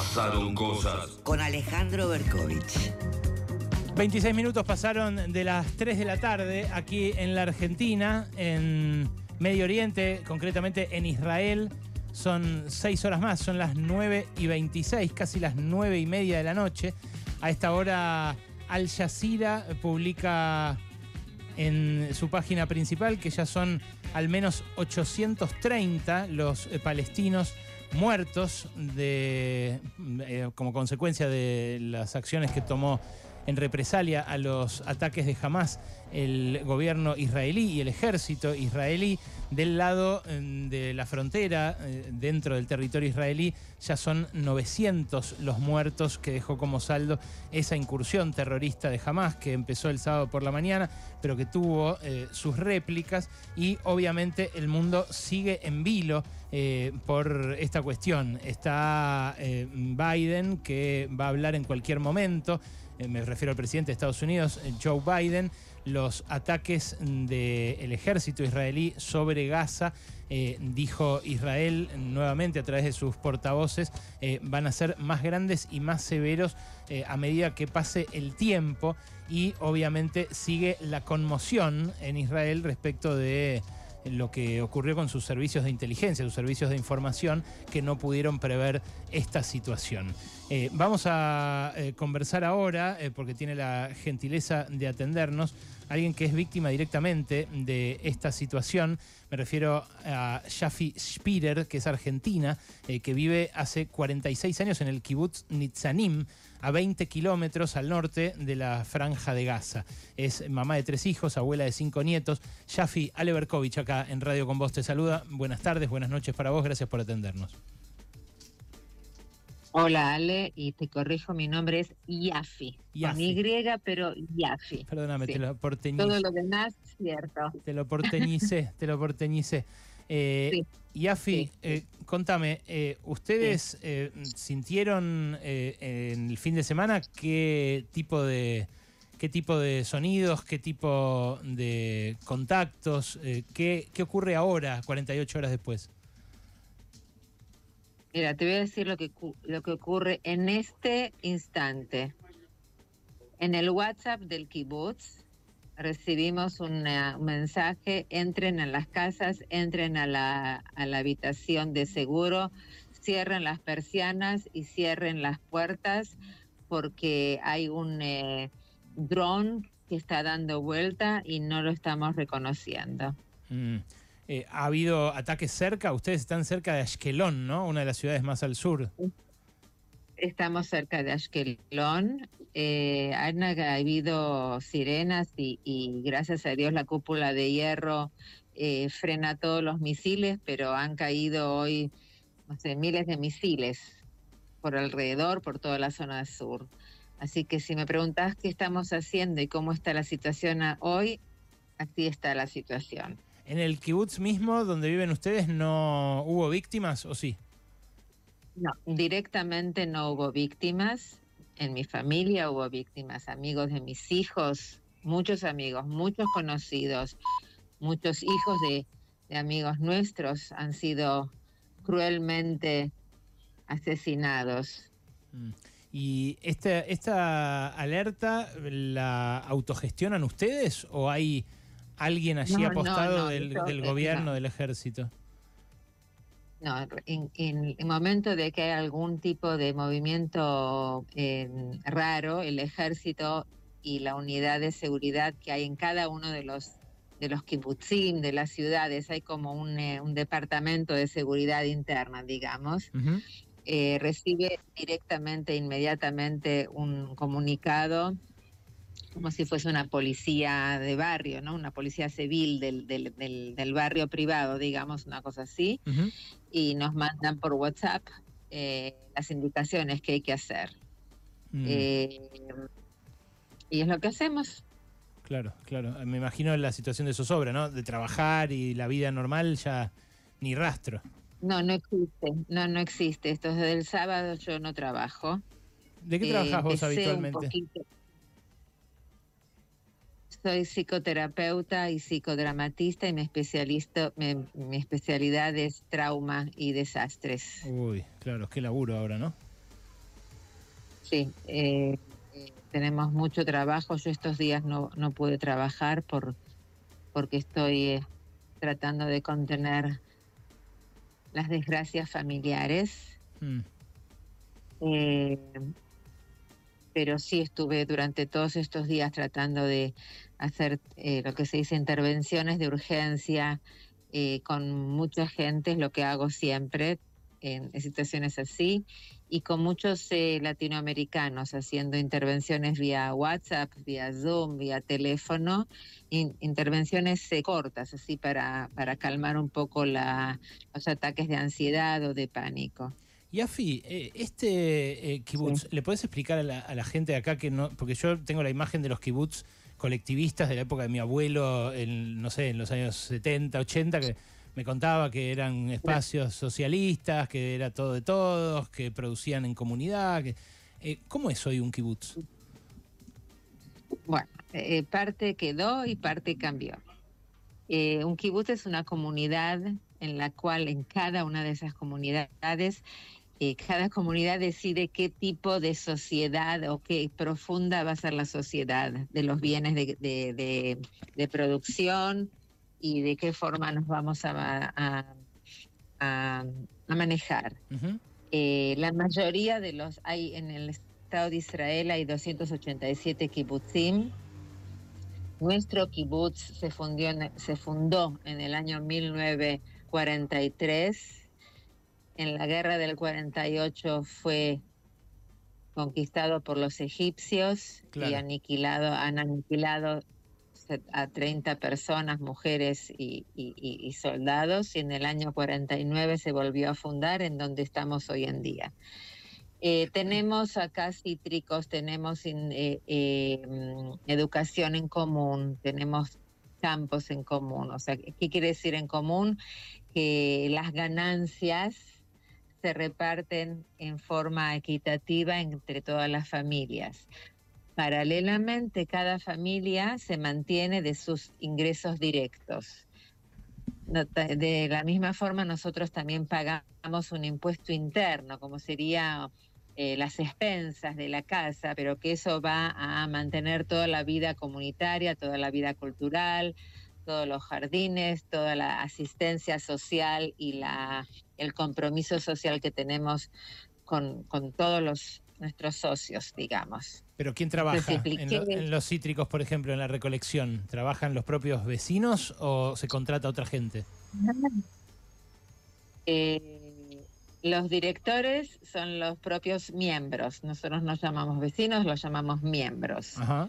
Pasaron cosas. Con Alejandro Berkovich. 26 minutos pasaron de las 3 de la tarde aquí en la Argentina, en Medio Oriente, concretamente en Israel. Son 6 horas más, son las 9 y 26, casi las 9 y media de la noche. A esta hora Al Jazeera publica en su página principal que ya son al menos 830 los palestinos muertos de, eh, como consecuencia de las acciones que tomó en represalia a los ataques de Hamas el gobierno israelí y el ejército israelí del lado mm, de la frontera, eh, dentro del territorio israelí, ya son 900 los muertos que dejó como saldo esa incursión terrorista de Hamas que empezó el sábado por la mañana, pero que tuvo eh, sus réplicas y obviamente el mundo sigue en vilo eh, por esta cuestión. Está Biden que va a hablar en cualquier momento, me refiero al presidente de Estados Unidos, Joe Biden, los ataques del ejército israelí sobre Gaza. Eh, dijo Israel nuevamente a través de sus portavoces, eh, van a ser más grandes y más severos eh, a medida que pase el tiempo y obviamente sigue la conmoción en Israel respecto de lo que ocurrió con sus servicios de inteligencia, sus servicios de información, que no pudieron prever esta situación. Eh, vamos a eh, conversar ahora, eh, porque tiene la gentileza de atendernos, alguien que es víctima directamente de esta situación. Me refiero a Shafi Spider, que es argentina, que vive hace 46 años en el kibbutz Nitzanim, a 20 kilómetros al norte de la franja de Gaza. Es mamá de tres hijos, abuela de cinco nietos. Shafi Aleberkovich acá en Radio con Vos te saluda. Buenas tardes, buenas noches para vos, gracias por atendernos. Hola Ale, y te corrijo, mi nombre es Yafi. Con Y, pero Yafi. Perdóname, te lo porteñicé. Todo lo demás, cierto. Te lo porteñicé, te lo porteñicé. Eh, Yafi, eh, contame, eh, ¿ustedes eh, sintieron en el fin de semana qué tipo de qué tipo de sonidos, qué tipo de contactos, qué, qué ocurre ahora, 48 horas después? Mira, te voy a decir lo que, lo que ocurre en este instante. En el WhatsApp del kibbutz recibimos un mensaje, entren a las casas, entren a la, a la habitación de seguro, cierren las persianas y cierren las puertas porque hay un eh, dron que está dando vuelta y no lo estamos reconociendo. Mm. Eh, ha habido ataques cerca, ustedes están cerca de Ashkelon, ¿no? Una de las ciudades más al sur. Estamos cerca de Ashkelon. Eh, han habido sirenas y, gracias a Dios la cúpula de hierro eh, frena todos los misiles, pero han caído hoy, miles de misiles por alrededor, por toda la zona sur. Así que si me preguntas qué estamos haciendo y cómo está la situación hoy, así está la situación. ¿En el kibutz mismo, donde viven ustedes, no hubo víctimas o sí? No, directamente no hubo víctimas. En mi familia hubo víctimas, amigos de mis hijos, muchos amigos, muchos conocidos, muchos hijos de, amigos nuestros han sido cruelmente asesinados. Mm. ¿Y esta, esta alerta la autogestionan ustedes o hay alguien allí apostado del, gobierno, del ejército? No, en, el momento de que hay algún tipo de movimiento raro, el ejército y la unidad de seguridad que hay en cada uno de los de los kibbutzim, de las ciudades, hay como un, eh, departamento de seguridad interna, digamos, eh, recibe directamente, inmediatamente un comunicado como si fuese una policía de barrio, ¿no? Una policía civil del, del, barrio privado, digamos, una cosa así. Y nos mandan por WhatsApp eh, las indicaciones que hay que hacer. Mm. Eh, y es lo que hacemos. Claro, claro. Me imagino la situación de zozobra, ¿no? De trabajar y la vida normal ya ni rastro. No, no existe. No, no existe. Esto es desde el sábado yo no trabajo. ¿De qué trabajas vos habitualmente? Soy psicoterapeuta y psicodramatista y mi, especialista, mi, especialidad es trauma y desastres. Uy, claro, qué laburo ahora, ¿no? Sí, eh, tenemos mucho trabajo. Yo estos días no, no pude trabajar por, porque estoy eh, tratando de contener las desgracias familiares. Mm. Eh, pero sí estuve durante todos estos días tratando de hacer eh, lo que se dice intervenciones de urgencia eh, con mucha gente, es lo que hago siempre en, situaciones así, y con muchos eh, latinoamericanos haciendo intervenciones vía WhatsApp, vía Zoom, vía teléfono, in- intervenciones eh, cortas, así para, para calmar un poco la, los ataques de ansiedad o de pánico. Y Afi, eh, este eh, kibutz, ¿le puedes explicar a la, a la gente de acá que no, porque yo tengo la imagen de los kibutz colectivistas de la época de mi abuelo, en, no sé, en los años 70, 80, que me contaba que eran espacios socialistas, que era todo de todos, que producían en comunidad. Que, eh, ¿Cómo es hoy un kibutz? Bueno, eh, parte quedó y parte cambió. Eh, un kibutz es una comunidad en la cual en cada una de esas comunidades, eh, cada comunidad decide qué tipo de sociedad o qué profunda va a ser la sociedad de los bienes de, de- de- de producción y de qué forma nos vamos a, a- a- a manejar. Ujú. Eh, la mayoría de los hay en el Estado de Israel hay 287 kibbutzim. Nuestro kibutz se, fundió se fundó en el año 1943. En la guerra del 48 fue conquistado por los egipcios y aniquilado, han aniquilado a 30 personas, mujeres y, y- y- y soldados, y en el año 49 se volvió a fundar en donde estamos hoy en día. Eh, tenemos acá cítricos, tenemos in- eh, eh, mm, educación en común, tenemos campos en común. O sea, ¿qué quiere decir en común? Que las ganancias se reparten en forma equitativa entre todas las familias. Paralelamente, cada familia se mantiene de sus ingresos directos. De la misma forma, nosotros también pagamos un impuesto interno, como sería eh, las expensas de la casa, pero que eso va a mantener toda la vida comunitaria, toda la vida cultural, todos los jardines, toda la asistencia social y la, el compromiso social que tenemos con, con todos los, nuestros socios, digamos. Pero ¿quién trabaja en, lo- en los cítricos, por ejemplo, en la recolección? ¿Trabajan los propios vecinos o se contrata a otra gente? Eh, los directores son los propios miembros. Nosotros nos llamamos vecinos, los llamamos miembros. Ajá.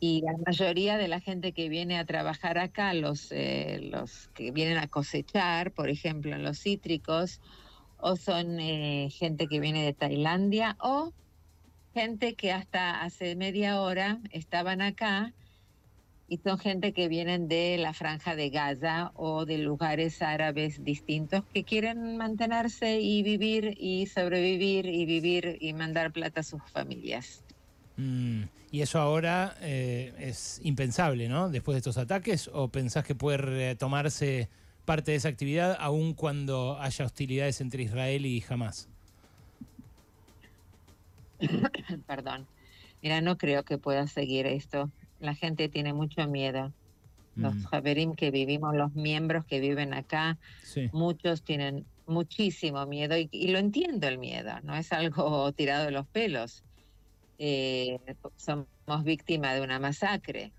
Y la mayoría de la gente que viene a trabajar acá, los, eh, los que vienen a cosechar, por ejemplo, en los cítricos, o son eh, gente que viene de Tailandia, o gente que hasta hace media hora estaban acá y son gente que vienen de la franja de Gaza o de lugares árabes distintos que quieren mantenerse y vivir y sobrevivir y vivir y mandar plata a sus familias. Mm, y eso ahora eh, es impensable, ¿no? Después de estos ataques, ¿o pensás que puede retomarse parte de esa actividad aun cuando haya hostilidades entre Israel y Hamas? Perdón. Mira, no creo que pueda seguir esto. La gente tiene mucho miedo. Los Mm, Javerim que vivimos, los miembros que viven acá, sí. muchos tienen muchísimo miedo y, y lo entiendo el miedo, no es algo tirado de los pelos. Eh, somos víctimas de una masacre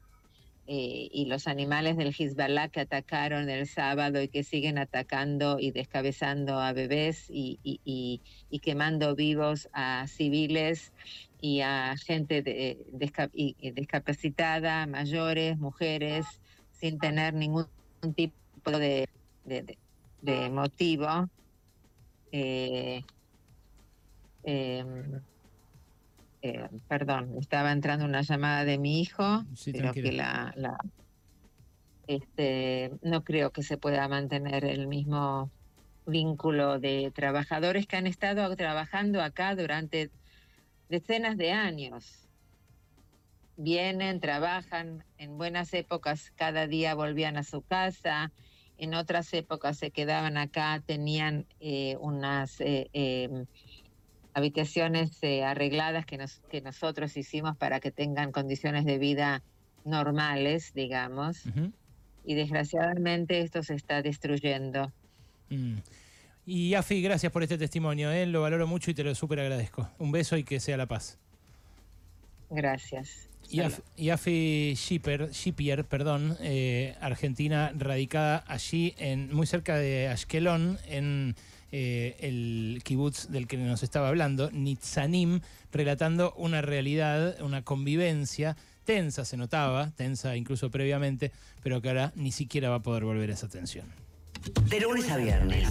eh, y los animales del Hezbollah que atacaron el sábado y que siguen atacando y descabezando a bebés y, y- y- quemando vivos a civiles y a gente de- discapacitada, mayores, mujeres, sin tener ningún tipo de- de motivo. Eh, em, eh, perdón, estaba entrando una llamada de mi hijo, Sí, tranquila. que la, la- este, no creo que se pueda mantener el mismo vínculo de trabajadores que han estado trabajando acá durante decenas de años. Vienen, trabajan, en buenas épocas cada día volvían a su casa, en otras épocas se quedaban acá, tenían eh, unas eh, em, habitaciones eh, arregladas que, nos, que nosotros hicimos para que tengan condiciones de vida normales, digamos. Y desgraciadamente esto se está destruyendo. Mm. Y Afi, gracias por este testimonio, ¿eh? lo valoro mucho y te lo súper agradezco. Un beso y que sea la paz. Gracias. Y Afi Shipper, Shippier, perdón, eh, argentina, radicada allí, en, muy cerca de Ashkelon, en eh, el kibutz del que nos estaba hablando, Nitzanim, relatando una realidad, una convivencia tensa, se notaba, tensa incluso previamente, pero que ahora ni siquiera va a poder volver a esa tensión. De lunes a viernes.